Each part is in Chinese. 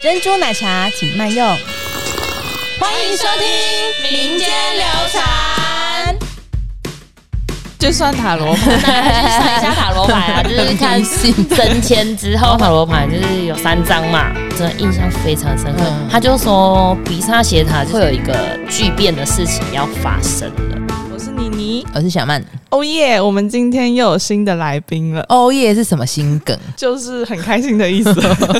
珍珠奶茶请慢用。欢迎收听民间流传。就算塔罗牌，那去算一下塔罗牌啊，就是看升迁之后塔罗牌就是有三张嘛，真的印象非常深刻。嗯他就说比萨斜塔会有一个巨变的事情要发生了。我是妮妮。我是小曼。哦耶！我们今天又有新的来宾了，哦耶是什么新梗？就是很开心的意思。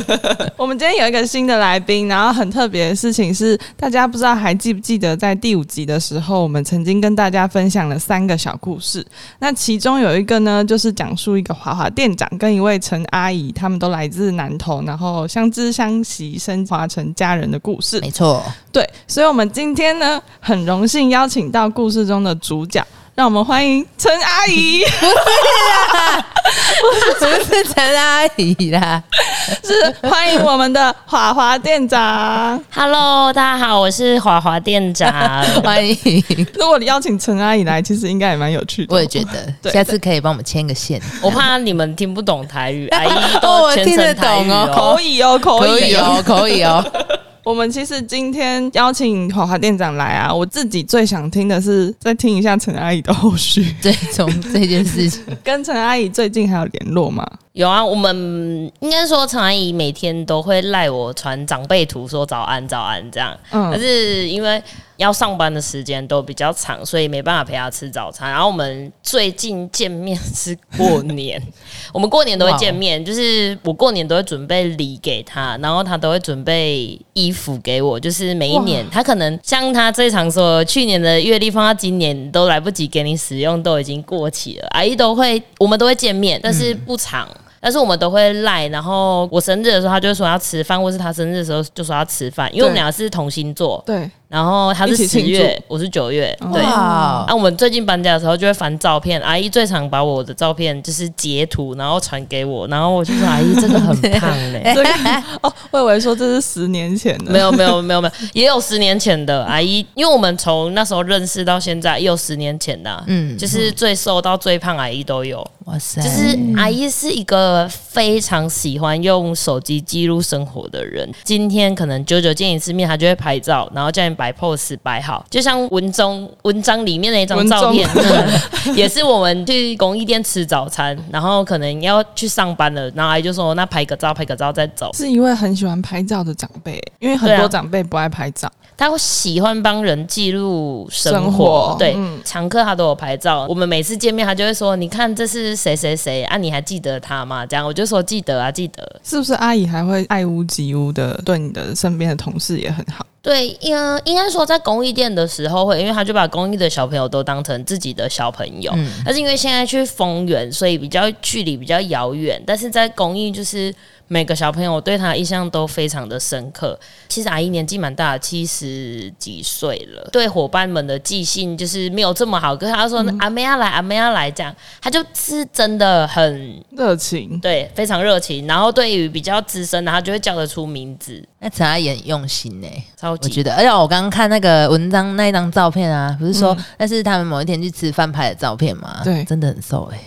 我们今天有一个新的来宾，然后很特别的事情是，大家不知道还记不记得，在第五集的时候，我们曾经跟大家分享了三个小故事。那其中有一个呢，就是讲述一个华华店长跟一位陈阿姨，他们都来自南投，然后相知相惜，升华成家人的故事。没错，对，所以我们今天呢，很荣幸邀请到故事中的主角，让我们欢迎陈阿姨，不是陈阿姨啦。是欢迎我们的华华店长。Hello，大家好，我是华华店长。欢迎，如果你邀请陈阿姨来，其实应该也蛮有趣的。我也觉得，下次可以帮我们牵个线。我怕你们听不懂台语，阿姨 哦都全我听得程台语懂哦哦。可以哦，可以哦。哦，可以哦。我们其实今天邀请华华店长来啊，我自己最想听的是再听一下陈阿姨的后续。对，从这件事情，跟陈阿姨最近还有联络吗？有啊，我们应该说陈阿姨每天都会赖我传长辈图，说早安早安这样。嗯可是因为要上班的时间都比较长，所以没办法陪她吃早餐。然后我们最近见面是过年，我们过年都会见面，就是我过年都会准备礼给她，然后她都会准备衣服给我。就是每一年，她可能像她最常说，去年的月历放到今年都来不及给你使用，都已经过期了。阿姨都会，我们都会见面，但是不长。但是我们都会赖，然后我生日的时候，他就会说要吃饭，或是他生日的时候就说要吃饭，因为我们对。俩是同星座，对，然后他是十月，我是九月，对。啊，我们最近搬家的时候就会翻照片，阿姨最常把我的照片就是截图，然后传给我，然后我就说阿姨真的很胖嘞、这个哦，我以为说这是十年前的，没有没有没有没有，也有。十年前的阿姨，因为我们从那时候认识到现在，也有十年前的啊、嗯。就是最瘦到最胖阿姨都有。哇塞，就是阿姨是一个非常喜欢用手机记录生活的人。今天可能久久见一次面，她就会拍照，然后叫你摆 pose 摆好，就像文中文章里面的一张照片，嗯 也是我们去公益店吃早餐，然后可能要去上班了，然后阿姨就说那拍个照，拍个照再走。是一位很喜欢拍照的长辈，因为很多长辈不爱拍照。他会喜欢帮人记录生活，对，嗯常客他都有拍照。我们每次见面，他就会说：“你看这是谁谁谁啊？你还记得他吗？”这样我就说记得啊，记得。是不是阿姨还会爱屋及乌的对你的身边的同事也很好？对，应应该说在公益店的时候会，因为他就把公益的小朋友都当成自己的小朋友。嗯但是因为现在去丰原，所以比较距离比较遥远。但是在公益，就是每个小朋友对他的印象都非常的深刻。其实阿姨年纪蛮大的，七十几岁了，对伙伴们的记性就是没有这么好。可是他说、阿妹要来，阿妹要来，这样他就是真的很热情，对，非常热情。然后对于比较资深的，他就会叫得出名字，那陈阿姨很用心呢。超级我觉得，而且我刚刚看那个文章那一张照片啊，不是说那是他们某一天去吃饭拍的照片吗？对真的很瘦哎。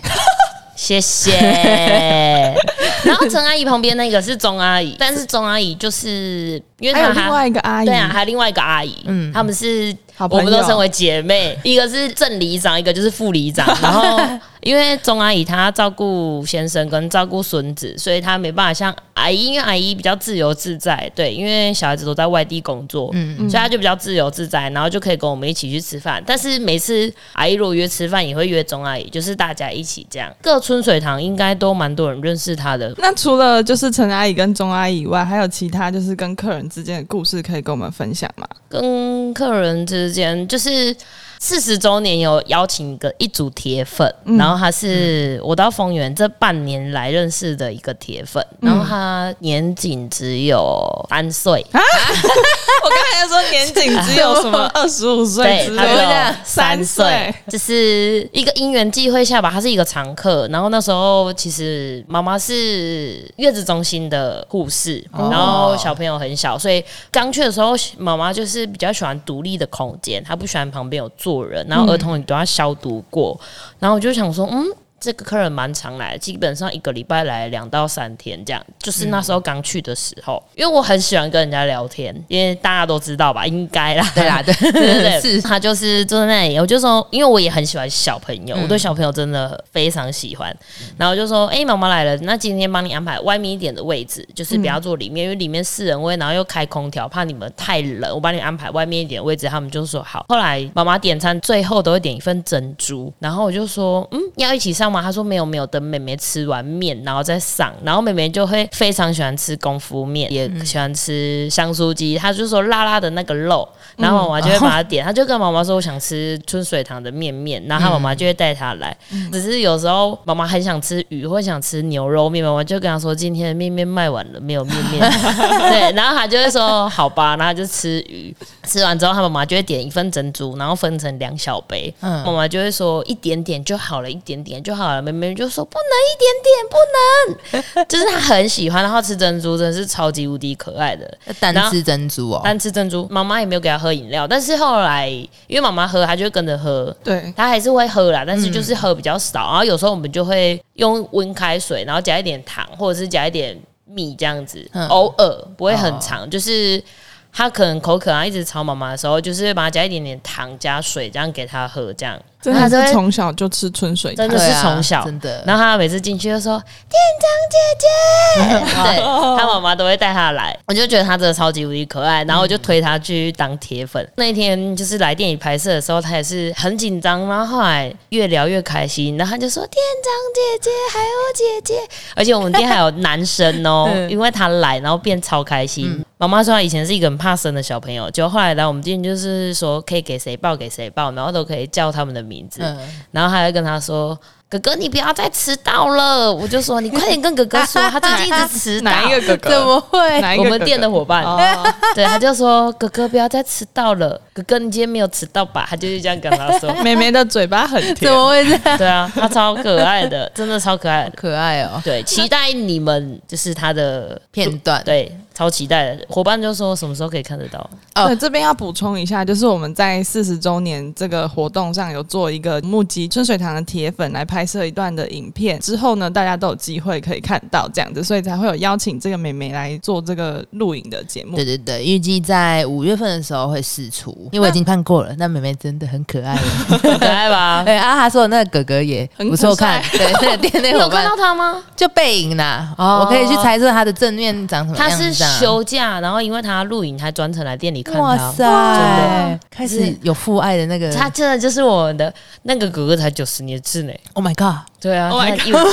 谢谢。然后陈阿姨旁边那个是钟阿姨，但是钟阿姨就是因为她还有另外一个阿姨，对啊，还有另外一个阿姨，嗯嗯，他们是好我们都称为姐妹，一个是正里长，一个就是副里长。然后因为钟阿姨她照顾先生跟照顾孙子，所以她没办法像阿姨，因为阿姨比较自由自在，对，因为小孩子都在外地工作，嗯所以她就比较自由自在，然后就可以跟我们一起去吃饭。但是每次阿姨如果约吃饭，也会约钟阿姨，就是大家一起这样。各春水堂应该都蛮多人认识她的，那除了就是陈阿姨跟钟阿姨以外，还有其他就是跟客人之间的故事可以跟我们分享吗？跟客人之间就是四十周年有邀请一个一组铁粉，嗯。然后他是我到丰原这半年来认识的一个铁粉，嗯。然后他年仅只有三岁，啊？我刚才说年仅只有什么 二十五岁对，三三岁。岁，就是一个因缘际会下吧，他是一个常客。然后那时候其实妈妈是月子中心的护士，哦。然后小朋友很小，所以刚去的时候妈妈就是比较喜欢独立的空间，她不喜欢旁边有坐人，然后儿童你都要消毒过。然后我就想说，嗯。这个客人蛮常来的，基本上一个礼拜来两到三天这样。就是那时候刚去的时候，因为我很喜欢跟人家聊天，因为大家都知道吧，应该啦，对啦，对对对对，是他就是坐在那里，我就说，因为我也很喜欢小朋友，我对小朋友真的非常喜欢。然后就说，哎、妈妈来了，那今天帮你安排外面一点的位置，就是不要坐里面，因为里面四人位，然后又开空调，怕你们太冷，我帮你安排外面一点的位置。他们就说好。后来妈妈点餐最后都会点一份珍珠，然后我就说，嗯，要一起上吗？他说没有没有，等妹妹吃完面然后再上。然后妹妹就会非常喜欢吃功夫面，也喜欢吃香酥鸡，她就说辣辣的那个肉，然后妈妈就会把它点，她就跟妈妈说我想吃春水堂的面面，然后她妈妈就会带她来。只是有时候妈妈很想吃鱼或想吃牛肉面，妈妈就跟她说今天的面面卖完了，没有面面。对，然后她就会说好吧，然后她就吃鱼。吃完之后，她妈妈就会点一份珍珠，然后分成两小杯。嗯妈妈就会说一点点就好了，一点点就好了。妹妹就说不能一点点，不能，就是她很喜欢，然后吃珍珠真的是超级无敌可爱的。单吃珍珠哦，单吃珍珠，妈妈也没有给她喝饮料，但是后来因为妈妈喝，她就会跟着喝。对，她还是会喝啦，但是就是喝比较少。然后有时候我们就会用温开水，然后加一点糖，或者是加一点米这样子，嗯偶尔不会很长，就是。她可能口渴啊，一直吵妈妈的时候，就是会把它加一点点糖加水，这样给他喝，这样。真的她就会是从小就吃春水汤真的是从小。真的，然后他每次进去就说店长姐姐，对 他妈妈都会带他来，我就觉得他真的超级无敌可爱，然后我就推他去当铁粉。那一天就是来店里拍摄的时候，他也是很紧张，然后后来越聊越开心，然后他就说店长姐姐还有姐姐，而且我们店还有男生哦，因为他来，然后变超开心。妈妈说他以前是一个很怕生的小朋友，就后来来我们店就是说可以给谁抱给谁抱，然后都可以叫他们的名字。嗯，然后还会跟他说：“哥哥，你不要再迟到了。”我就说：“你快点跟哥哥说，他最近一直迟到。” 哪一个哥哥？怎么会？哪一个哥哥我们店的伙伴，哦，对，他就说：“哥哥，不要再迟到了。哥哥，你今天没有迟到吧？”他就是这样跟他说。妹妹的嘴巴很甜怎甜，么会这样？对啊，他超可爱的，真的超可爱的。可爱哦，对，期待你们就是他的片段对，超期待的。伙伴就说什么时候可以看得到？哦对，这边要补充一下，就是我们在四十周年这个活动上有做一个募集春水堂的铁粉来拍摄一段的影片，之后呢，大家都有机会可以看到这样子，所以才会有邀请这个妹妹来做这个录影的节目对。对对，预计在五月份的时候会试出，因为我已经看过了，那妹妹真的很可爱 可爱吧？对啊，他说的那个哥哥也很不错看，对，那个店内伙伴你有看到他吗？就背影啦，哦我可以去猜测他的正面长什么样子休假，然后因为他录影，还专程来店里看哇他。塞，真的开始有父爱的那个。他真的就是我们的那个哥哥，才九十年次呢。，Oh my god，对啊，Oh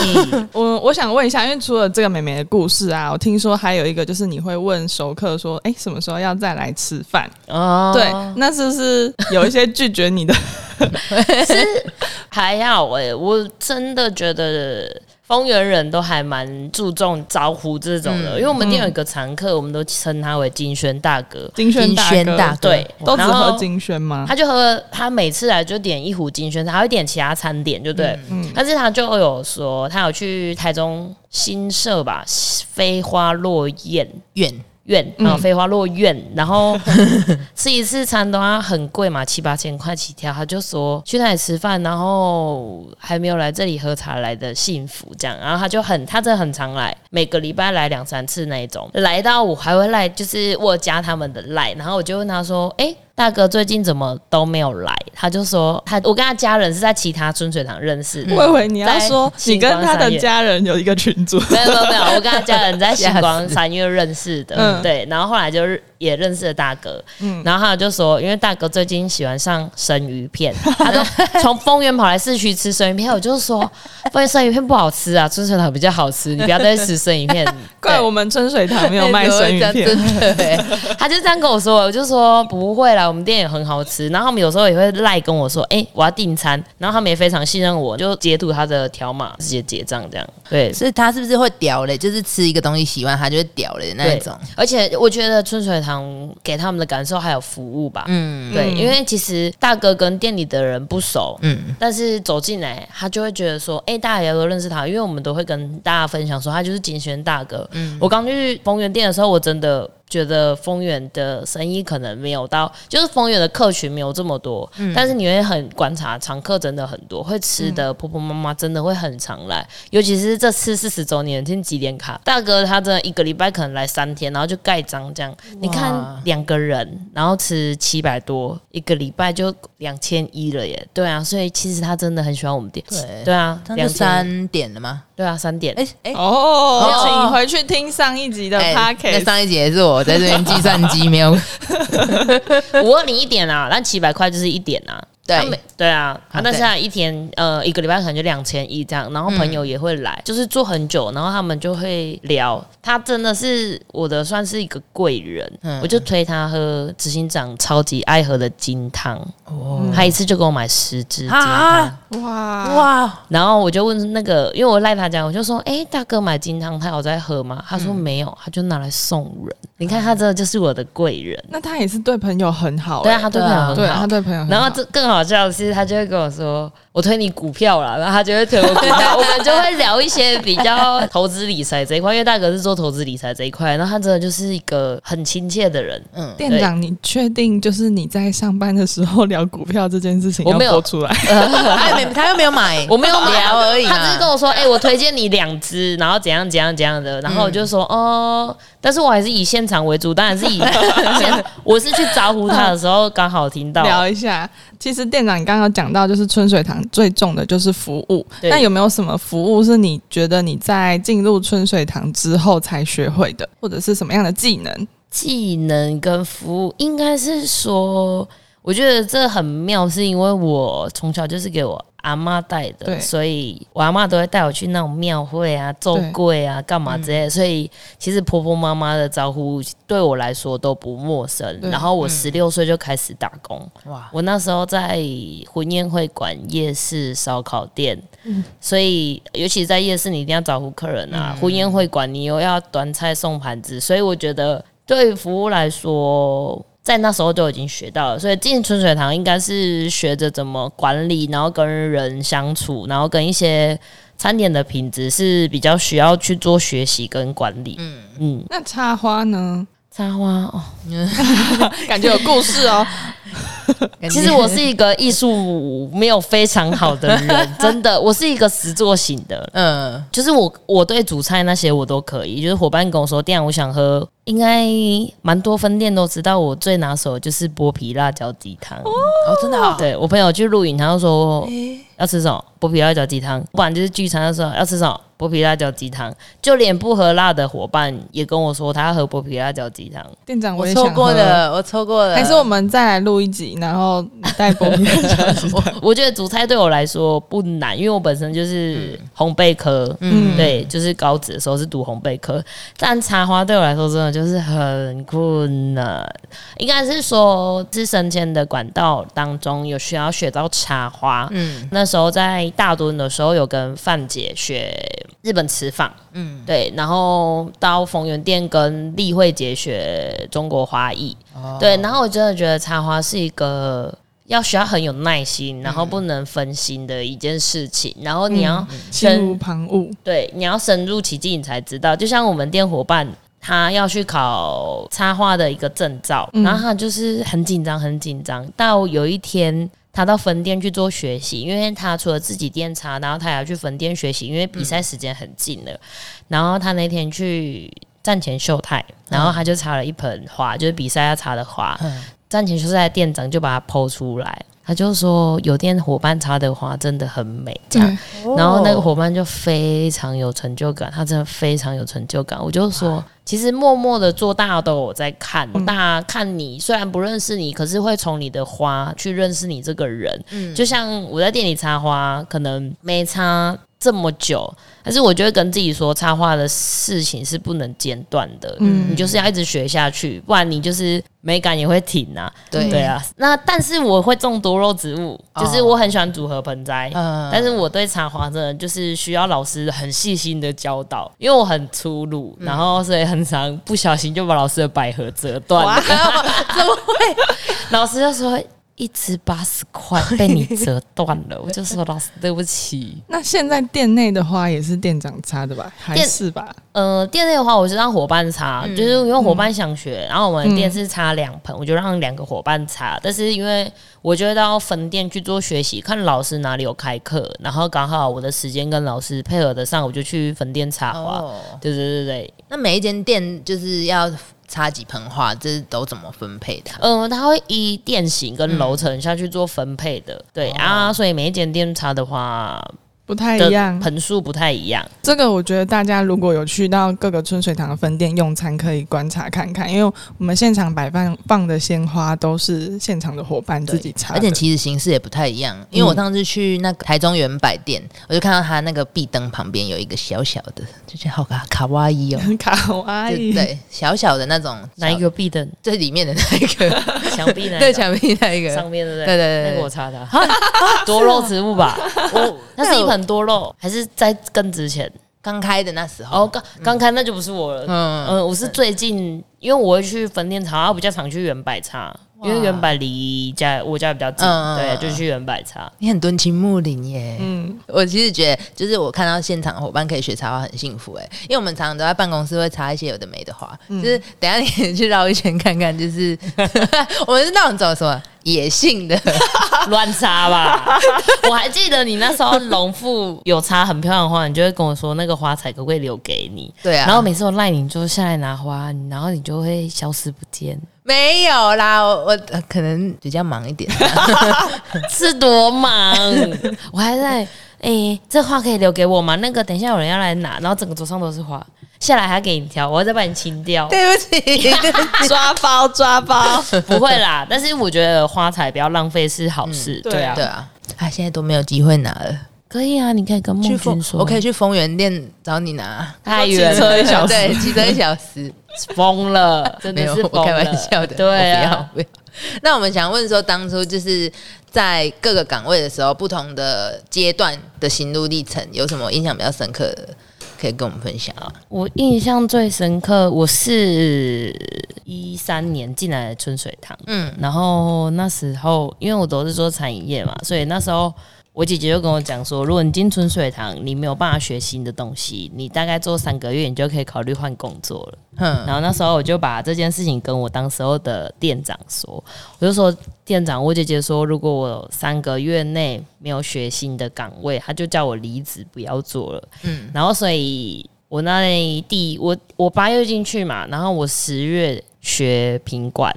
我我想问一下，因为除了这个妹妹的故事啊，我听说还有一个就是你会问熟客说，哎、什么时候要再来吃饭？哦，对，那是不是有一些拒绝你的？是还好哎、我真的觉得。丰原人都还蛮注重招呼这种的，嗯因为我们店有一个常客，我们都称他为金轩大哥。金轩大哥轩大哥对，都只然后喝金轩吗？他就喝，他每次来就点一壶金轩，他还会点其他餐点，就对。嗯但是他就有说，他有去台中新社吧，飞花落雁远苑嗯啊，飞花落院，然后 吃一次餐都要很贵嘛，七八千块起跳。他就说去那里吃饭，然后还没有来这里喝茶来的幸福这样。然后他就很，他真的很常来，每个礼拜来两三次那一种。来到我还会来，就是我加他们的赖，然后我就问他说：“哎、大哥最近怎么都没有来？”他就说他我跟他家人是在其他春水堂认识的。我以为你要说你跟他的家人有一个群组，没有没有没有，我跟他家人在 星光三月认识的，嗯对，然后后来就是也认识了大哥，嗯。然后他就说，因为大哥最近喜欢上生鱼片，他就从丰原跑来市区吃生鱼片，我就说，丰原生鱼片不好吃啊，春水堂比较好吃，你不要再吃生鱼片，怪我们春水堂没有卖生鱼片。真的欸他就这样跟我说，我就说不会啦，我们店也很好吃。然后他们有时候也会赖跟我说，哎、我要订餐，然后他们也非常信任我，就截图他的条码直接结账这样，对，所以他是不是会屌嘞？就是吃一个东西喜欢，他就会屌嘞那一种。而且我觉得春水堂给他们的感受还有服务吧，嗯。对，嗯。因为其实大哥跟店里的人不熟，嗯，但是走进来，他就会觉得说，哎、大家也都认识他，因为我们都会跟大家分享说，他就是金轩大哥。嗯。我刚去丰源店的时候，我真的觉得丰原的生意可能没有到，就是丰原的客群没有这么多，但是你会很观察常客真的很多，会吃的婆婆妈妈真的会很常来，尤其是这次四十周年庆几点卡，大哥他真的一个礼拜可能来三天，然后就盖章这样，你看两个人，然后吃七百多，一个礼拜就两千一了耶，对啊，所以其实他真的很喜欢我们店，对。对啊，那就三点了吗？对啊，三点，哎哎，哦，请回去听上一集的 p o c a s t 那上一集也是我我在这边计算机没有，五二零一点啊，那七百块就是一点啊。对。对啊，啊，那现在一天呃一个礼拜可能就两千一这样，然后朋友也会来，就是做很久，然后他们就会聊。他真的是我的算是一个贵人，我就推他喝执行长超级爱喝的金汤，他一次就给我买十支金汤，哇。哇！然后我就问那个，因为我赖他讲，我就说，哎，大哥买金汤，他有在喝吗？他说没有，他就拿来送人。你看他这就是我的贵人，那他也是对朋友很好，对啊，他对朋友很好，对啊，他对朋友很好，然后这更好笑的是，他就会跟我说。我推你股票啦，然后他就会推我股票，我们就会聊一些比较投资理财这一块，因为大哥是做投资理财这一块，然后他真的就是一个很亲切的人。嗯，店长，你确定就是你在上班的时候聊股票这件事情？我没有出来，他又没他又没有买，我没有聊而已。他只是跟我说，哎，我推荐你两只，然后怎样怎样怎样的，然后我就说，哦，但是我还是以现场为主，当然是以 我是去招呼他的时候刚好听到聊一下。其实店长，你刚刚讲到就是春水堂最重的就是服务，那有没有什么服务是你觉得你在进入春水堂之后才学会的，或者是什么样的技能？技能跟服务应该是说，我觉得这很妙，是因为我从小就是给我。阿妈带的，所以我阿妈都会带我去那种庙会啊、奏柜啊、干嘛之类。所以其实婆婆妈妈的招呼对我来说都不陌生。然后我十六岁就开始打工，哇！我那时候在婚宴会馆、夜市、烧烤店，所以尤其在夜市，你一定要招呼客人啊。婚宴会馆你又要端菜送盘子，所以我觉得对服务来说。在那时候就已经学到了，所以进春水堂应该是学着怎么管理，然后跟人相处，然后跟一些餐点的品质是比较需要去做学习跟管理。嗯嗯，那插花呢？插花哦，感觉有故事哦。其实我是一个艺术没有非常好的人，真的，我是一个实作型的。嗯，就是我我对主菜那些我都可以。就是伙伴跟我说店我想喝，应该蛮多分店都知道我最拿手就是剥皮辣椒鸡汤。哦，真的？对我朋友去录影，他就说要吃什么剥皮辣椒鸡汤，不然就是聚餐的时候要吃什么。剥皮辣椒鸡汤，就连不喝辣的伙伴也跟我说他要喝剥皮辣椒鸡汤。店长，我错过了，我错过了。还是我们再来录一集，然后带剥皮辣椒鸡汤。我觉得煮菜对我来说不难，因为我本身就是烘焙科，嗯，对，就是高职的时候是读烘焙科。但茶花对我来说真的就是很困难，应该是说是升迁的管道当中有需要学到插花。嗯，那时候在大墩的时候有跟范姐学。日本瓷坊，嗯，对，然后到逢源店跟丽慧姐学中国花艺，哦。对，然后我真的觉得插花是一个要需要很有耐心，然后不能分心的一件事情，然后你要心无旁骛，对，你要深入其境，你才知道。就像我们店伙伴，他要去考插画的一个证照，然后他就是很紧张，很紧张，到有一天。他到分店去做学习，因为他除了自己店插，然后他也要去分店学习，因为比赛时间很近了。然后他那天去站前秀泰，然后他就插了一盆花，就是比赛要插的花。站前秀泰店长就把它剖出来。他就说有店伙伴插的花真的很美，这样，然后那个伙伴就非常有成就感，他真的非常有成就感。我就说，其实默默的做，大家都有在看，大家看你虽然不认识你，可是会从你的花去认识你这个人。嗯，就像我在店里插花，可能没插。这么久，但是我觉得跟自己说插画的事情是不能间断的，嗯，你就是要一直学下去，不然你就是美感也会停啊。对对啊，那但是我会种多肉植物，就是我很喜欢组合盆栽，嗯，但是我对插花真的就是需要老师很细心的教导，因为我很粗鲁，然后所以很常不小心就把老师的百合折断了。怎么会？老师就说。一支八十块被你折断了，我就说 老师对不起。那现在店内的花也是店长插的吧？还是吧？呃，店内的话，我是让伙伴插，就是因为伙伴想学，然后我们店是插两盆，我就让两个伙伴插。但是因为我觉得到分店去做学习，看老师哪里有开课，然后刚好我的时间跟老师配合得上，我就去分店插花。对对对对，那每一间店就是要。插几盆花，这是都怎么分配的？嗯，它会依店型跟楼层下去做分配的。对啊，所以每一间店插的花。不太一样，盆数不太一样。这个我觉得大家如果有去到各个春水堂的分店用餐，可以观察看看，因为我们现场摆放放的鲜花都是现场的伙伴自己插，而且其实形式也不太一样。因为我上次去那个台中原百店，我就看到他那个壁灯旁边有一个小小的，就觉得好卡卡哇伊哦，卡哇伊，对，小小的那种哪一个壁灯？最 里面的那一个 墙壁那对墙壁那一个。上面的对对对，那个我插的。多肉植物吧，我那是一盆。多肉还是在更之前刚开的那时候哦，刚刚开那就不是我了。嗯嗯，我是最近，因为我会去分店茶，我比较常去原百茶。因为原百离家我家比较近，对，就去原百茶。你很敦亲睦邻耶。嗯，我其实觉得，就是我看到现场伙伴可以学插花，很幸福哎。因为我们常常都在办公室会插一些有的没的花，就是等下你去绕一圈看看，就是 我们是那种走什么野性的 乱插吧。我还记得你那时候农妇有插很漂亮的花，你就会跟我说那个花彩可不可以留给你？对啊。然后每次我赖你就下来拿花，然后你就会消失不见。没有啦，我我可能比较忙一点，是多忙？我还在哎，这花可以留给我吗？那个等一下有人要来拿，然后整个桌上都是花，下来还给你挑，我要再把你清掉。对不起，抓包抓包，不会啦。但是我觉得花材不要浪费是好事，对啊，对啊。他现在都没有机会拿了。可以啊，你可以跟孟君说，我可以去丰源店找你拿。太远，骑车一小时，对，骑车一小时，疯了，真的是开玩笑的。对啊，不要。那我们想问说，当初就是在各个岗位的时候，不同的阶段的心路历程，有什么印象比较深刻的，可以跟我们分享啊？我印象最深刻，我是一三年进来的春水堂，嗯，然后那时候因为我都是做餐饮业嘛，所以那时候。我姐姐就跟我讲说，如果你进春水堂，你没有办法学新的东西，你大概做三个月，你就可以考虑换工作了。嗯，然后那时候我就把这件事情跟我当时候的店长说，我就说店长，我姐姐说，如果我三个月内没有学新的岗位，她就叫我离职，不要做了。嗯，然后所以我那第我我八月进去嘛，然后我十月学品管。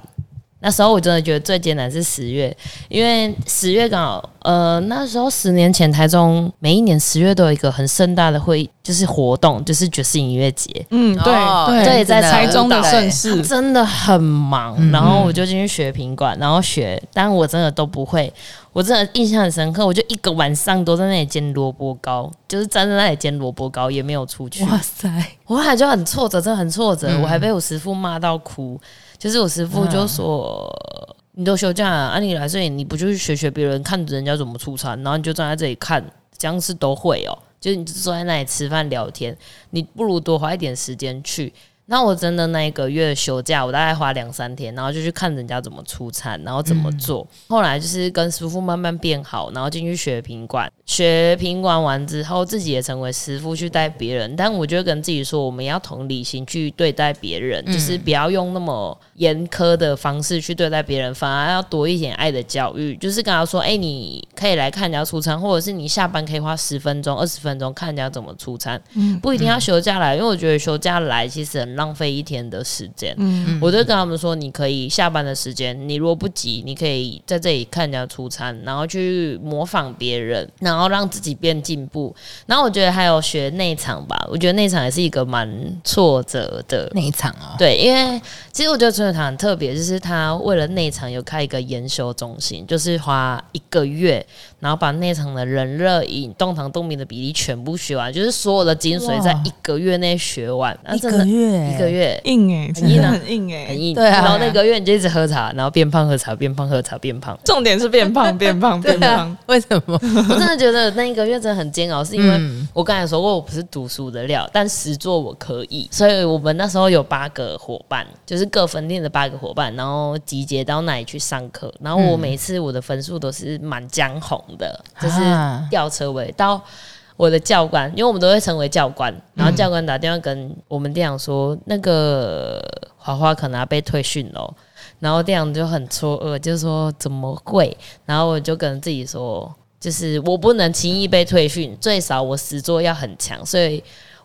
那时候我真的觉得最艰难是十月，因为十月刚好，呃，那时候十年前台中每一年十月都有一个很盛大的会议，就是活动，就是爵士音乐节。嗯，对对，在台中的盛事，真的很忙。然后我就进去学品管，然后学，但我真的都不会。我真的印象很深刻，我就一个晚上都在那里煎萝卜糕，就是站在那里煎萝卜糕，也没有出去。哇塞！我后来就很挫折，真的很挫折，我还被我师傅骂到哭。就是我师傅就说：“你都休假，按理来，所以你不就去学学别人，看人家怎么出餐，然后你就站在这里看，这样是都会哦。就是你坐在那里吃饭聊天，你不如多花一点时间去。”那我真的那一个月休假，我大概花两三天，然后就去看人家怎么出餐，然后怎么做。后来就是跟师傅慢慢变好，然后进去学品管，学品管完之后，自己也成为师傅去带别人。但我就跟自己说，我们要同理心去对待别人，就是不要用那么严苛的方式去对待别人，反而要多一点爱的教育。就是跟他说，哎，你可以来看人家出餐，或者是你下班可以花十分钟、二十分钟看人家怎么出餐，不一定要休假来，因为我觉得休假来其实很。浪费一天的时间，嗯，我就跟他们说，你可以下班的时间，你如果不急，你可以在这里看人家出餐，然后去模仿别人，然后让自己变进步。然后我觉得还有学内场吧，我觉得内场也是一个蛮挫折的内场哦。对，因为其实我觉得春水堂很特别，就是他为了内场有开一个研修中心，就是花一个月，然后把内场的人热饮、动糖动明的比例全部学完，就是所有的精髓在一个月内学完，一个月。一个月硬哎，很硬，很硬哎，很硬。对啊，然后那个月你就一直喝茶，然后变胖喝茶，变胖喝茶变胖。重点是变胖 变胖变胖。为什么？我真的觉觉得那一个月真的很煎熬，是因为我刚才说过我不是读书的料，但实做我可以，所以我们那时候有八个伙伴，就是各分店的八个伙伴，然后集结到那里去上课，然后我每次我的分数都是满江红的，就是吊车尾到。我的教官，因为我们都会成为教官，然后教官打电话跟我们店长说，那个华华可能要被退训了，然后店长就很错愕，就说怎么会？然后我就跟自己说，就是我不能轻易被退训，最少我实作要很强，所以。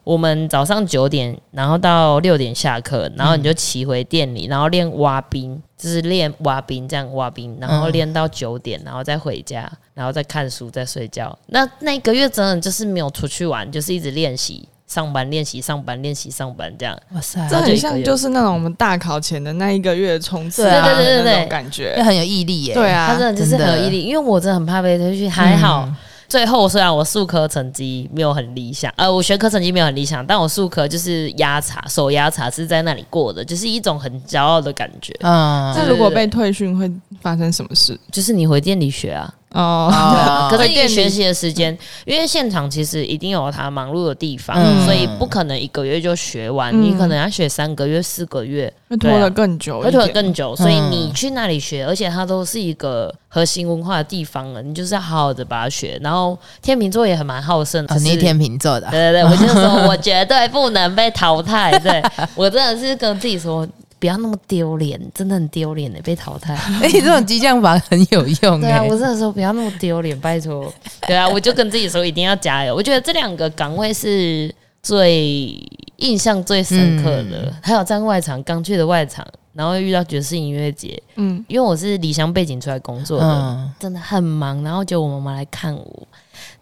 我们早上九点，然后到六点下课，然后你就骑回店里，然后练挖冰，就是练挖冰，这样挖冰，然后练到九点，然后再回家，然后再看书，再睡觉。那那一个月真的就是没有出去玩，就是一直练习上班，练习上班，练习上班，这样。哇塞，这很像就是那种我们大考前的那一个月冲刺，对对对对对，感觉很有毅力耶。对啊，他真的就是很有毅力，因为我真的很怕被推去，还好。最后虽然我数科成绩没有很理想，呃，我学科成绩没有很理想，但我数科就是压查，手压查是在那里过的，就是一种很骄傲的感觉。嗯，那如果被退训会发生什么事？就是你回店里学啊。哦，可是你学习的时间，因为现场其实一定有他忙碌的地方，所以不可能一个月就学完，你可能要学三个月、四个月，会拖得更久，会拖得更久。所以你去那里学，而且它都是一个核心文化的地方了，你就是要好好的把它学。然后天秤座也很蛮好胜，你天秤座的，对对对，我就说 我绝对不能被淘汰，对我真的是跟自己说。不要那么丢脸，真的很丢脸的被淘汰。哎，这种激将法很有用。对啊，我真的说不要那么丢脸，拜托。对啊，我就跟自己说一定要加油。我觉得这两个岗位是最印象最深刻的。还有在外场刚去的外场，然后遇到爵士音乐节。嗯，因为我是离乡背景出来工作的，真的很忙。然后就我妈妈来看我。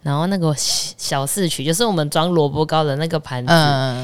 然后那个小四曲，就是我们装萝卜糕的那个盘子，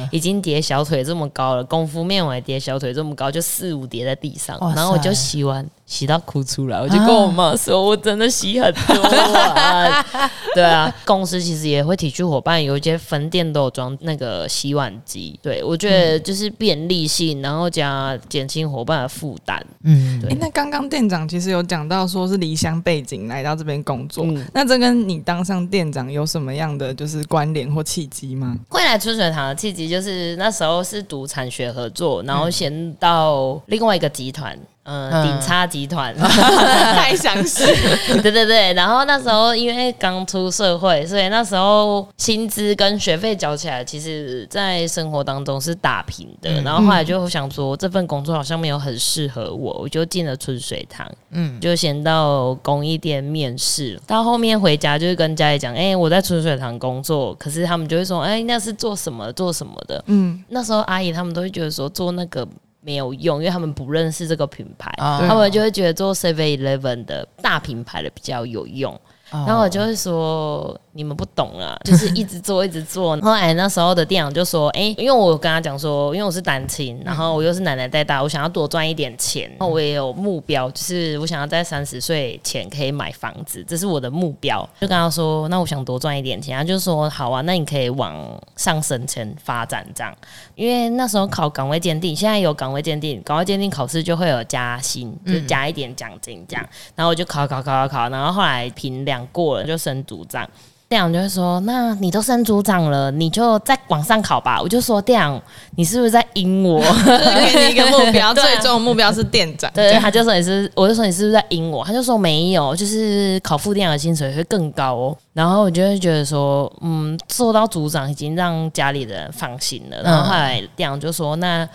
已经叠小腿这么高了，功夫面碗叠小腿这么高，就四五叠在地上。然后我就洗完。洗到哭出来，我就跟我妈说：“我真的洗很多。”对啊，公司其实也会体恤伙伴，有一些分店都有装那个洗碗机。对我觉得就是便利性，然后加减轻伙伴的负担。嗯，对。那刚刚店长其实有讲到说是离乡背景来到这边工作，那这跟你当上店长有什么样的就是关联或契机吗？会来春水堂的契机就是那时候是读产学合作，然后先到另外一个集团。嗯，顶差集团 太详细。对对对，然后那时候因为刚出社会，所以那时候薪资跟学费交起来，其实在生活当中是打平的。然后后来就想说，这份工作好像没有很适合我，我就进了春水堂。嗯，就先到工艺店面试，到后面回家就是跟家里讲，哎，我在春水堂工作。可是他们就会说，哎，那是做什么做什么的。嗯，那时候阿姨他们都会觉得说，做那个。没有用，因为他们不认识这个品牌，他们就会觉得做 Seven Eleven 的大品牌的比较有用。然后我就会说。你们不懂啊，就是一直做一直做。后来那时候的店长就说：“哎，因为我跟他讲说，因为我是单亲，然后我又是奶奶带大，我想要多赚一点钱。然后我也有目标，就是我想要在三十岁前可以买房子，这是我的目标。就跟他说，那我想多赚一点钱。他就说：好啊，那你可以往上升前发展这样。因为那时候考岗位鉴定，现在有岗位鉴定，岗位鉴定考试就会有加薪，就加一点奖金这样。然后我就考考考考考，然后后来评两过了，就升组长。店长就会说：“那你都升组长了，你就再往上考吧。”我就说：“店长，你是不是在阴我？给你一个目标，最终目标是店长。”对，他就说：“你是，我就说你是不是在阴我？”他就说：“没有，就是考副店长的薪水会更高哦。”然后我就会觉得说：“嗯，做到组长已经让家里人放心了。”然后后来店长就说：“那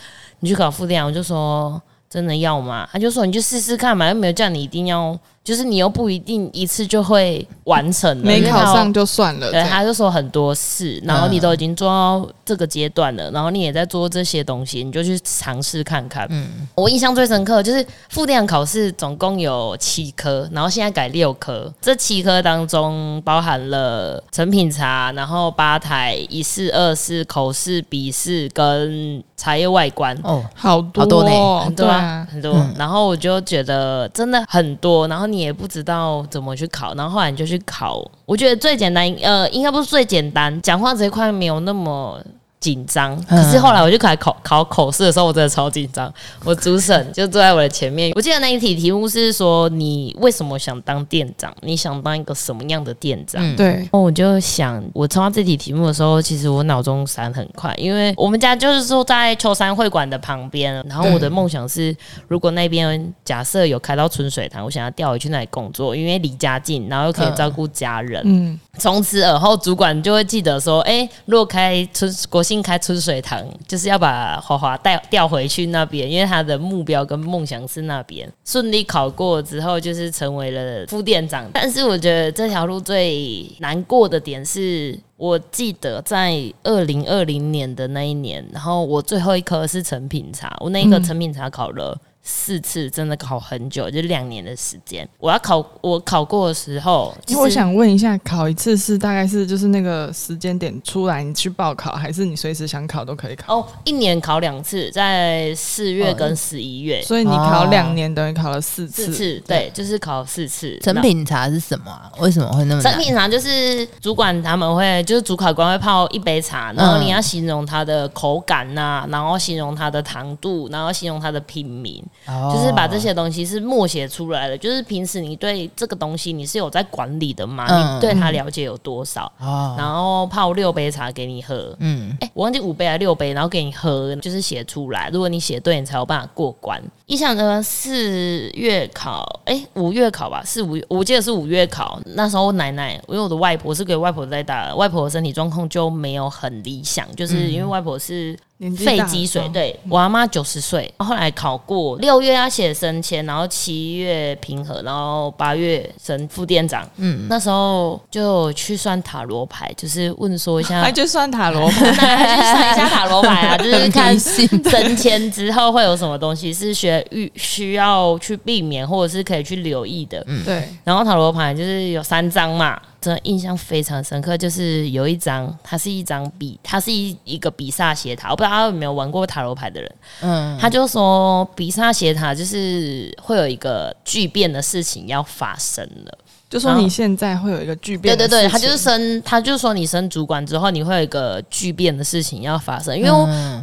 你去考副店长。”我就说：“真的要吗？”他就说：“你就试试看嘛，又没有叫你一定要。”就是你又不一定一次就会完成，没考上就算了。对，他就说很多事，然后你都已经做到这个阶段了，然后你也在做这些东西，你就去尝试看看。嗯，我印象最深刻就是复电考试总共有七科，然后现在改六科，这七科当中包含了成品茶，然后吧台一试、二试、口试、笔试跟茶叶外观。哦，好多好多呢，很多很多。然后我就觉得真的很多，然后你。也不知道怎么去考，然后后来你就去考。我觉得最简单，呃，应该不是最简单，讲话这一块没有那么紧张，可是后来我就考考考口试的时候，我真的超紧张。我主审就坐在我的前面，我记得那一题题目是说你为什么想当店长？你想当一个什么样的店长？对，然后我就想，我抽到这题题目的时候，其实我脑中闪很快，因为我们家就是说在秋山会馆的旁边，然后我的梦想是，如果那边假设有开到春水堂，我想要调回去那里工作，因为离家近，然后又可以照顾家人。嗯，从此而后，主管就会记得说，哎，如果开春国新开春水堂，就是要把华华带调回去那边，因为他的目标跟梦想是那边。顺利考过之后，就是成为了副店长。但是我觉得这条路最难过的点是，我记得在二零二零年的那一年，然后我最后一科是成品茶，我那一个成品茶考了。四次真的考很久，就两年的时间。我要考，我考过的时候，因为我想问一下，考一次是大概是就是那个时间点出来你去报考，还是你随时想考都可以考？哦，一年考两次，在四月跟十一月，所以你考两年等于考了四次。四次，对，就是考四次。成品茶是什么？为什么会那么？成品茶就是主管他们会，就是主考官会泡一杯茶，然后你要形容它的口感呐，然后形容它的糖度，然后形容它的品名。就是把这些东西是默写出来的，就是平时你对这个东西你是有在管理的吗？你对它了解有多少？然后泡六杯茶给你喝，嗯，哎，我忘记五杯还是六杯，然后给你喝，就是写出来。如果你写对，你才有办法过关。印象中四月考，哎，五月考吧，是五，我记得是五月考。那时候我奶奶，因为我的外婆是给外婆在打，外婆的身体状况就没有很理想，就是因为外婆是。肺积水，对我阿妈九十岁，后来考过，六月要写升迁，然后七月平和，然后八月升副店长。嗯，那时候就去算塔罗牌，就是问说一下，还去算塔罗牌，去算一下塔罗牌啊，就是看升迁之后会有什么东西是学预需要去避免，或者是可以去留意的。嗯，对。然后塔罗牌就是有三张嘛。真的印象非常深刻，就是有一张，它是一张比，它是一一个比萨斜塔。我不知道有没有玩过塔罗牌的人，嗯，他就说比萨斜塔就是会有一个巨变的事情要发生了。就说你现在会有一个巨变，对对对，他就是升，他就是说你升主管之后，你会有一个巨变的事情要发生。因为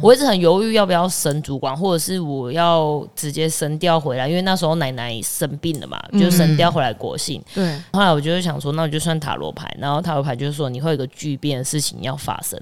我一直很犹豫要不要升主管，或者是我要直接升调回来，因为那时候奶奶生病了嘛，就升调回来国信。对，后来我就想说，那我就算塔罗牌，然后塔罗牌就是说你会有一个巨变的事情要发生。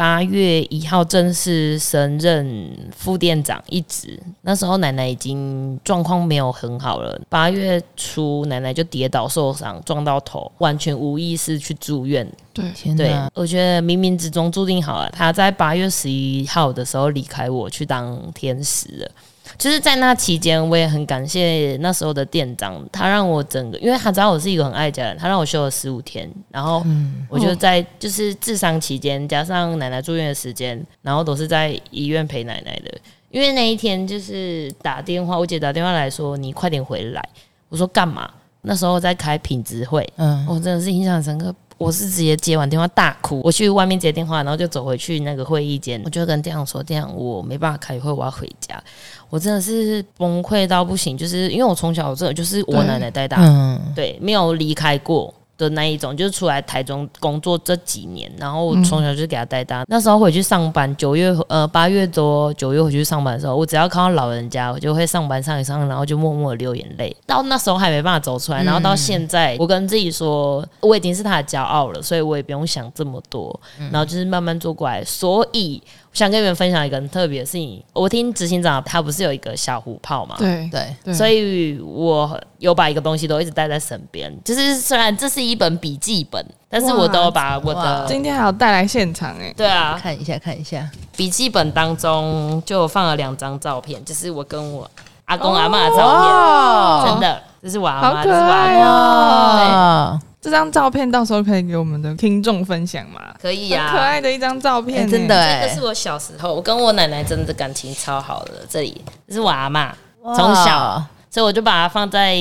八月一号正式升任副店长一职，那时候奶奶已经状况没有很好了。八月初奶奶就跌倒受伤，撞到头，完全无意识去住院。对，对，我觉得冥冥之中注定好了，她在八月十一号的时候离开我去当天使了。就是在那期间，我也很感谢那时候的店长，他让我整个，因为他知道我是一个很爱家人，他让我休了十五天，然后我就在就是治伤期间，加上奶奶住院的时间，然后都是在医院陪奶奶的。因为那一天就是打电话，我姐打电话来说你快点回来，我说干嘛？那时候在开品质会，嗯，我真的是印象深刻。我是直接接完电话大哭，我去外面接电话，然后就走回去那个会议间，我就跟店长说：“店长，我没办法开会，我要回家。”我真的是崩溃到不行，就是因为我从小这就是我奶奶带大，对，没有离开过。的那一种，就是出来台中工作这几年，然后从小就给他带大。那时候回去上班，九月呃八月多九月回去上班的时候，我只要看到老人家，我就会上班上一上，然后就默默流眼泪。到那时候还没办法走出来，然后到现在，我跟自己说，我已经是他的骄傲了，所以我也不用想这么多，然后就是慢慢做过来。所以。我想跟你们分享一个很特别的事情。我听执行长他不是有一个小虎炮嘛？对对，所以我有把一个东西都一直带在身边。就是虽然这是一本笔记本，但是我都把我的今天还要带来现场哎。对啊，看一下看一下，笔记本当中就放了两张照片，就是我跟我阿公阿妈的照片。真的，这是我阿妈，这是我阿公。这张照片到时候可以给我们的听众分享吗？可以呀，可爱的一张照片，真的。这个是我小时候，我跟我奶奶真的感情超好的。这里这是我阿妈，从小，所以我就把它放在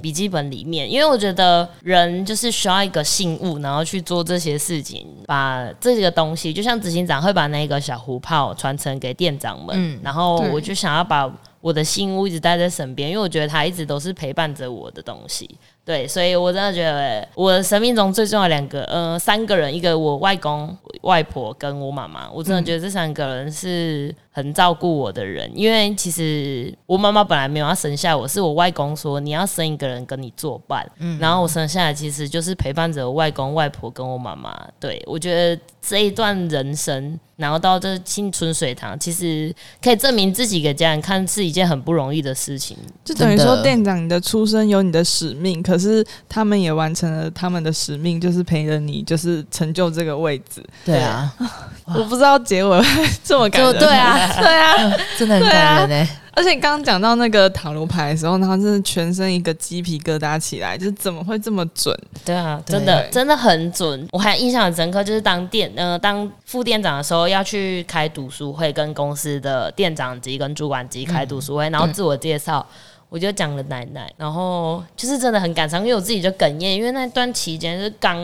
笔记本里面，因为我觉得人就是需要一个信物，然后去做这些事情，把这个东西，就像执行长会把那个小壶泡传承给店长们，然后我就想要把我的信物一直带在身边，因为我觉得它一直都是陪伴着我的东西。对，所以我真的觉得我的生命中最重要的两个，呃，三个人，一个我外公、外婆跟我妈妈，我真的觉得这三个人是很照顾我的人。因为其实我妈妈本来没有要生下我，是我外公说你要生一个人跟你作伴，然后我生下来其实就是陪伴着我外公、外婆跟我妈妈。对我觉得这一段人生。然后到这青春水塘，其实可以证明自己给家人看是一件很不容易的事情。就等于说，店长你的出生有你的使命，可是他们也完成了他们的使命，就是陪着你，就是成就这个位置。对啊，我不知道结尾这么感人。对啊，对啊，真的很感人呢。而且刚刚讲到那个塔罗牌的时候，然后真的全身一个鸡皮疙瘩起来，就是怎么会这么准？对啊，真的真的很准。我还印象很深刻，就是当店呃当副店长的时候，要去开读书会，跟公司的店长级跟主管级开读书会，然后自我介绍。我就讲了奶奶，然后就是真的很感伤，因为我自己就哽咽，因为那段期间是刚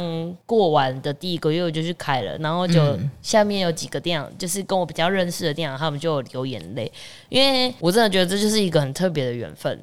过完的第一个月，我就去开了，然后就下面有几个店长，就是跟我比较认识的店长，他们就流眼泪，因为我真的觉得这就是一个很特别的缘分，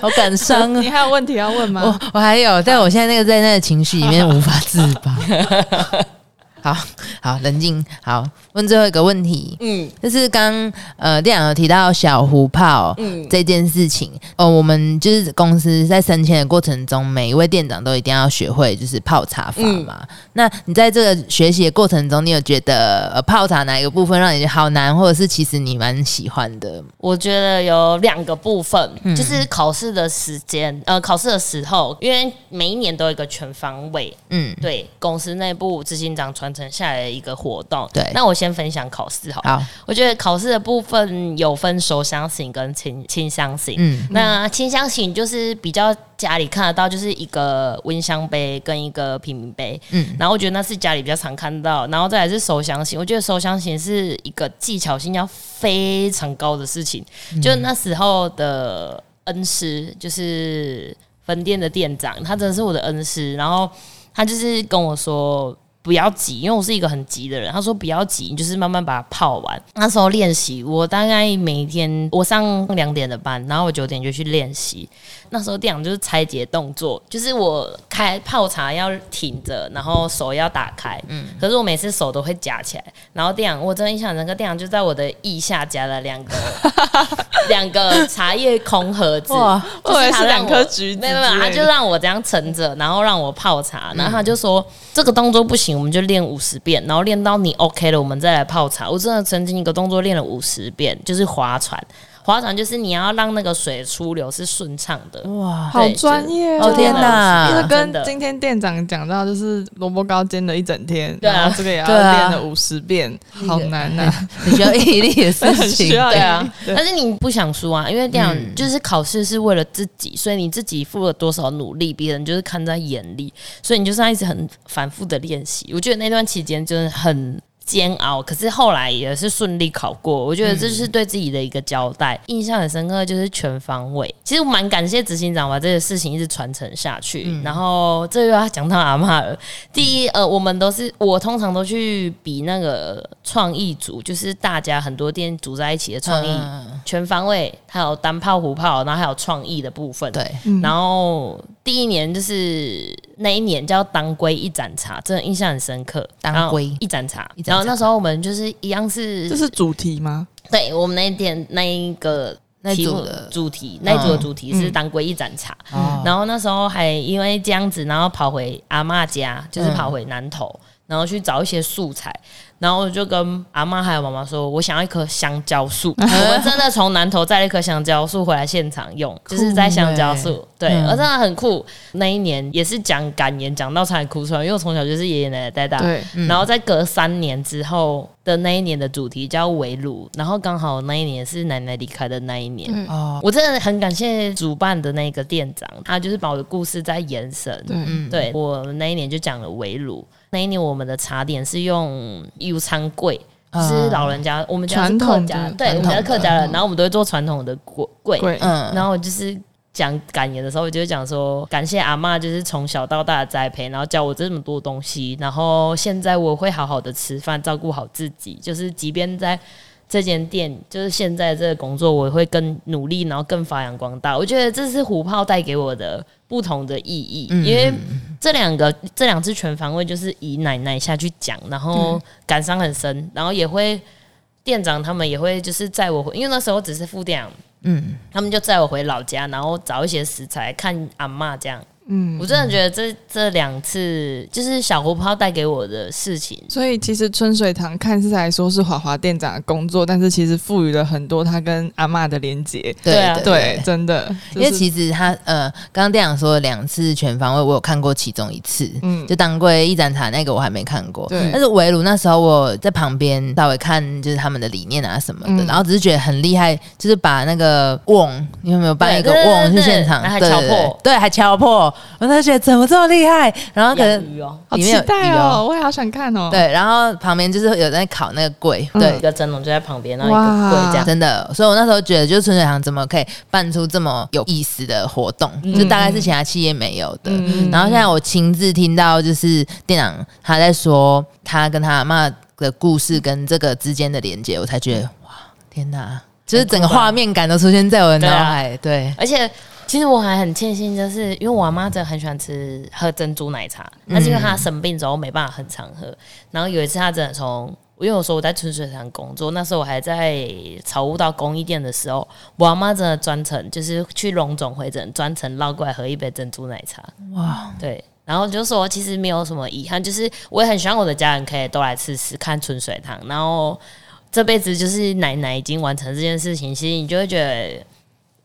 好感伤啊！你还有问题要问吗？我我还有，但我现在那个在那个情绪里面无法自拔。好好冷静，好问最后一个问题，嗯，就是刚呃店长有提到小壶泡，嗯，这件事情，哦，我们就是公司在升迁的过程中，每一位店长都一定要学会就是泡茶法嘛。那你在这个学习的过程中，你有觉得呃泡茶哪一个部分让你好难，或者是其实你蛮喜欢的？我觉得有两个部分，就是考试的时间，呃，考试的时候，因为每一年都有一个全方位，嗯，对，公司内部执行长传。承下来的一个活动，对。那我先分享考试好。好，我觉得考试的部分有分手相型跟清清香型。嗯，那清香型就是比较家里看得到，就是一个温香杯跟一个平民杯。嗯，然后我觉得那是家里比较常看到。然后再来是手香型，我觉得手香型是一个技巧性要非常高的事情。就那时候的恩师，就是分店的店长，他真的是我的恩师。然后他就是跟我说。不要急，因为我是一个很急的人。他说不要急，你就是慢慢把它泡完。那时候练习，我大概每天我上两点的班，然后我九点就去练习。那时候店长就是拆解动作，就是我开泡茶要挺着，然后手要打开。嗯，可是我每次手都会夹起来。然后店长，我真的印象，那个店长就在我的腋下夹了两个 两个茶叶空盒子，哇，就是他两颗橘子，没有没有，他就让我这样撑着，然后让我泡茶。然后他就说这个动作不行，我们就练五十遍，然后练到你 OK 了，我们再来泡茶。我真的曾经一个动作练了五十遍，就是划船。划船就是你要让那个水出流是顺畅的，哇，好专业哦！天哪，跟今天店长讲到，就是萝卜糕煎了一整天，对啊，这个也要练了五十遍，好难呐！你需要毅 力的事情，对啊。但是你不想输啊，因为这样就是考试是为了自己，所以你自己付了多少努力，别人就是看在眼里，所以你就是要一直很反复的练习。我觉得那段期间真的很。煎熬，可是后来也是顺利考过。我觉得这是对自己的一个交代。印象很深刻，就是全方位。其实我蛮感谢执行长把这个事情一直传承下去。然后这又要讲到阿妈了。第一，呃，我们都是我通常都去比那个创意组，就是大家很多店组在一起的创意全方位，还有单炮、壶炮，然后还有创意的部分。对，然后第一年就是那一年叫当归一盏茶，真的印象很深刻。当归一盏茶，然后那时候我们就是一样是，这是主题吗？对，我们那天那一个那组的主题，那组的主题是当归一盏茶。然后那时候还因为这样子，然后跑回阿妈家，就是跑回南头，然后去找一些素材。然后我就跟阿妈还有妈妈说，我想要一棵香蕉树。我们真的从南头摘了一棵香蕉树回来现场用，就是在香蕉树。对，而真的很酷。那一年也是讲感言，讲到差点哭出来，因为我从小就是爷爷奶奶带大。对。然后在隔三年之后的那一年的主题叫围炉，然后刚好那一年是奶奶离开的那一年。哦。我真的很感谢主办的那个店长，他就是把我的故事在延伸。嗯。对我那一年就讲了围炉。那一年我们的茶点是用油餐柜，是老人家，我们家是客家，对，我们家客家人，然后我们都会做传统的柜柜，嗯，然后就是讲感言的时候，我就讲说感谢阿妈，就是从小到大的栽培，然后教我这么多东西，然后现在我会好好的吃饭，照顾好自己，就是即便在。这间店，就是现在这个工作，我会更努力，然后更发扬光大。我觉得这是虎炮带给我的不同的意义，因为这两个这两次全方位就是以奶奶下去讲，然后感伤很深，然后也会店长他们也会就是载我回，因为那时候只是副店长，嗯，他们就载我回老家，然后找一些食材看阿妈这样。嗯，我真的觉得这这两次就是小胡泡带给我的事情，所以其实春水堂看似来说是华华店长的工作，但是其实赋予了很多他跟阿妈的连接。对啊，对，真的，因为其实他呃，刚刚店长说两次全方位，我有看过其中一次，嗯，就当归一盏茶那个我还没看过，对。但是围炉那时候我在旁边稍微看，就是他们的理念啊什么的，然后只是觉得很厉害，就是把那个瓮，你有没有办一个瓮去现场？还敲破，对，还敲破。我在觉得怎么这么厉害？然后可能好期待哦，我也好想看哦。对，然后旁边就是有在烤那个柜，对，一个蒸笼就在旁边，然后一个柜这样，真的。所以我那时候觉得，就是春水堂怎么可以办出这么有意思的活动？就大概是其他企业没有的。然后现在我亲自听到，就是店长他在说他跟他阿妈的故事跟这个之间的连接，我才觉得哇，天哪！就是整个画面感都出现在我的脑海。对，而且。其实我还很庆幸，就是因为我妈真的很喜欢吃喝珍珠奶茶，但是因为她生病之后没办法很常喝。然后有一次她真的从，因为我说我在春水堂工作，那时候我还在草悟道工艺店的时候，我妈真的专程就是去龙总会诊，专程绕过来喝一杯珍珠奶茶。哇，对，然后就说其实没有什么遗憾，就是我也很希望我的家人可以都来吃吃看春水堂，然后这辈子就是奶奶已经完成这件事情，其实你就会觉得。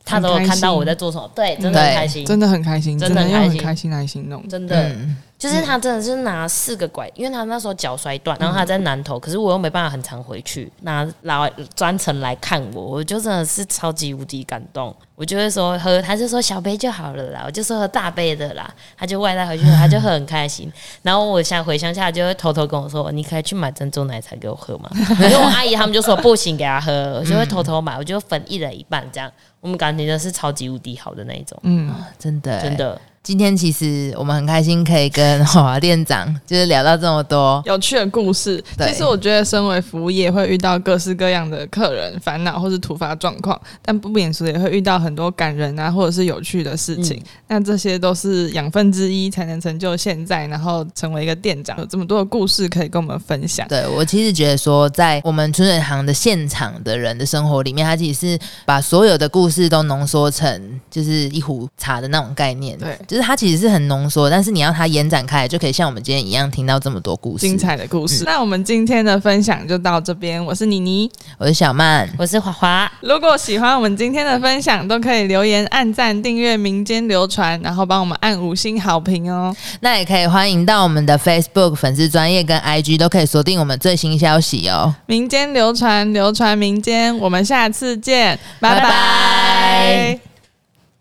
他都有看到我在做什么，对，真的很开心，真的很开心，真的很开心。来形容，真的，就是他真的是拿四个拐，因为他那时候脚摔断，然后他在南头，可是我又没办法很常回去，拿来专程来看我，我就真的是超级无敌感动，我就会说喝，他就说小杯就好了啦，我就说喝大杯的啦，他就外带回去，他就喝很开心，然后我想回乡下就会偷偷跟我说，你可以去买珍珠奶茶给我喝嘛，因为我阿姨他们就说不行给他喝，我就会偷偷买，我就分一人一半这样。我们感情的是超级无敌好的那一种，嗯，真的，真的。今天其实我们很开心可以跟华店长就是聊到这么多有趣的故事。其实我觉得身为服务业会遇到各式各样的客人烦恼或是突发状况，但不免俗也会遇到很多感人啊或者是有趣的事情。那这些都是养分之一，才能成就现在，然后成为一个店长，有这么多的故事可以跟我们分享。对我其实觉得说，在我们春水堂的现场的人的生活里面，他其实是把所有的故事都浓缩成就是一壶茶的那种概念。对。就是它其实是很浓缩，但是你要它延展开来，就可以像我们今天一样听到这么多故事，精彩的故事。那我们今天的分享就到这边。我是妮妮，我是小曼，我是华华。如果喜欢我们今天的分享，都可以留言、按赞、订阅、民间流传，然后帮我们按五星好评哦。那也可以欢迎到我们的 Facebook 粉丝专业跟 IG，都可以锁定我们最新消息哦。民间流传，流传民间，我们下次见，拜拜。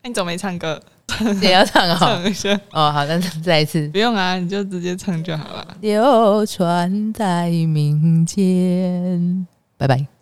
你怎么没唱歌？也要唱好，唱一下哦。好，那再一次，不用啊，你就直接唱就好了。流传在民间，拜拜。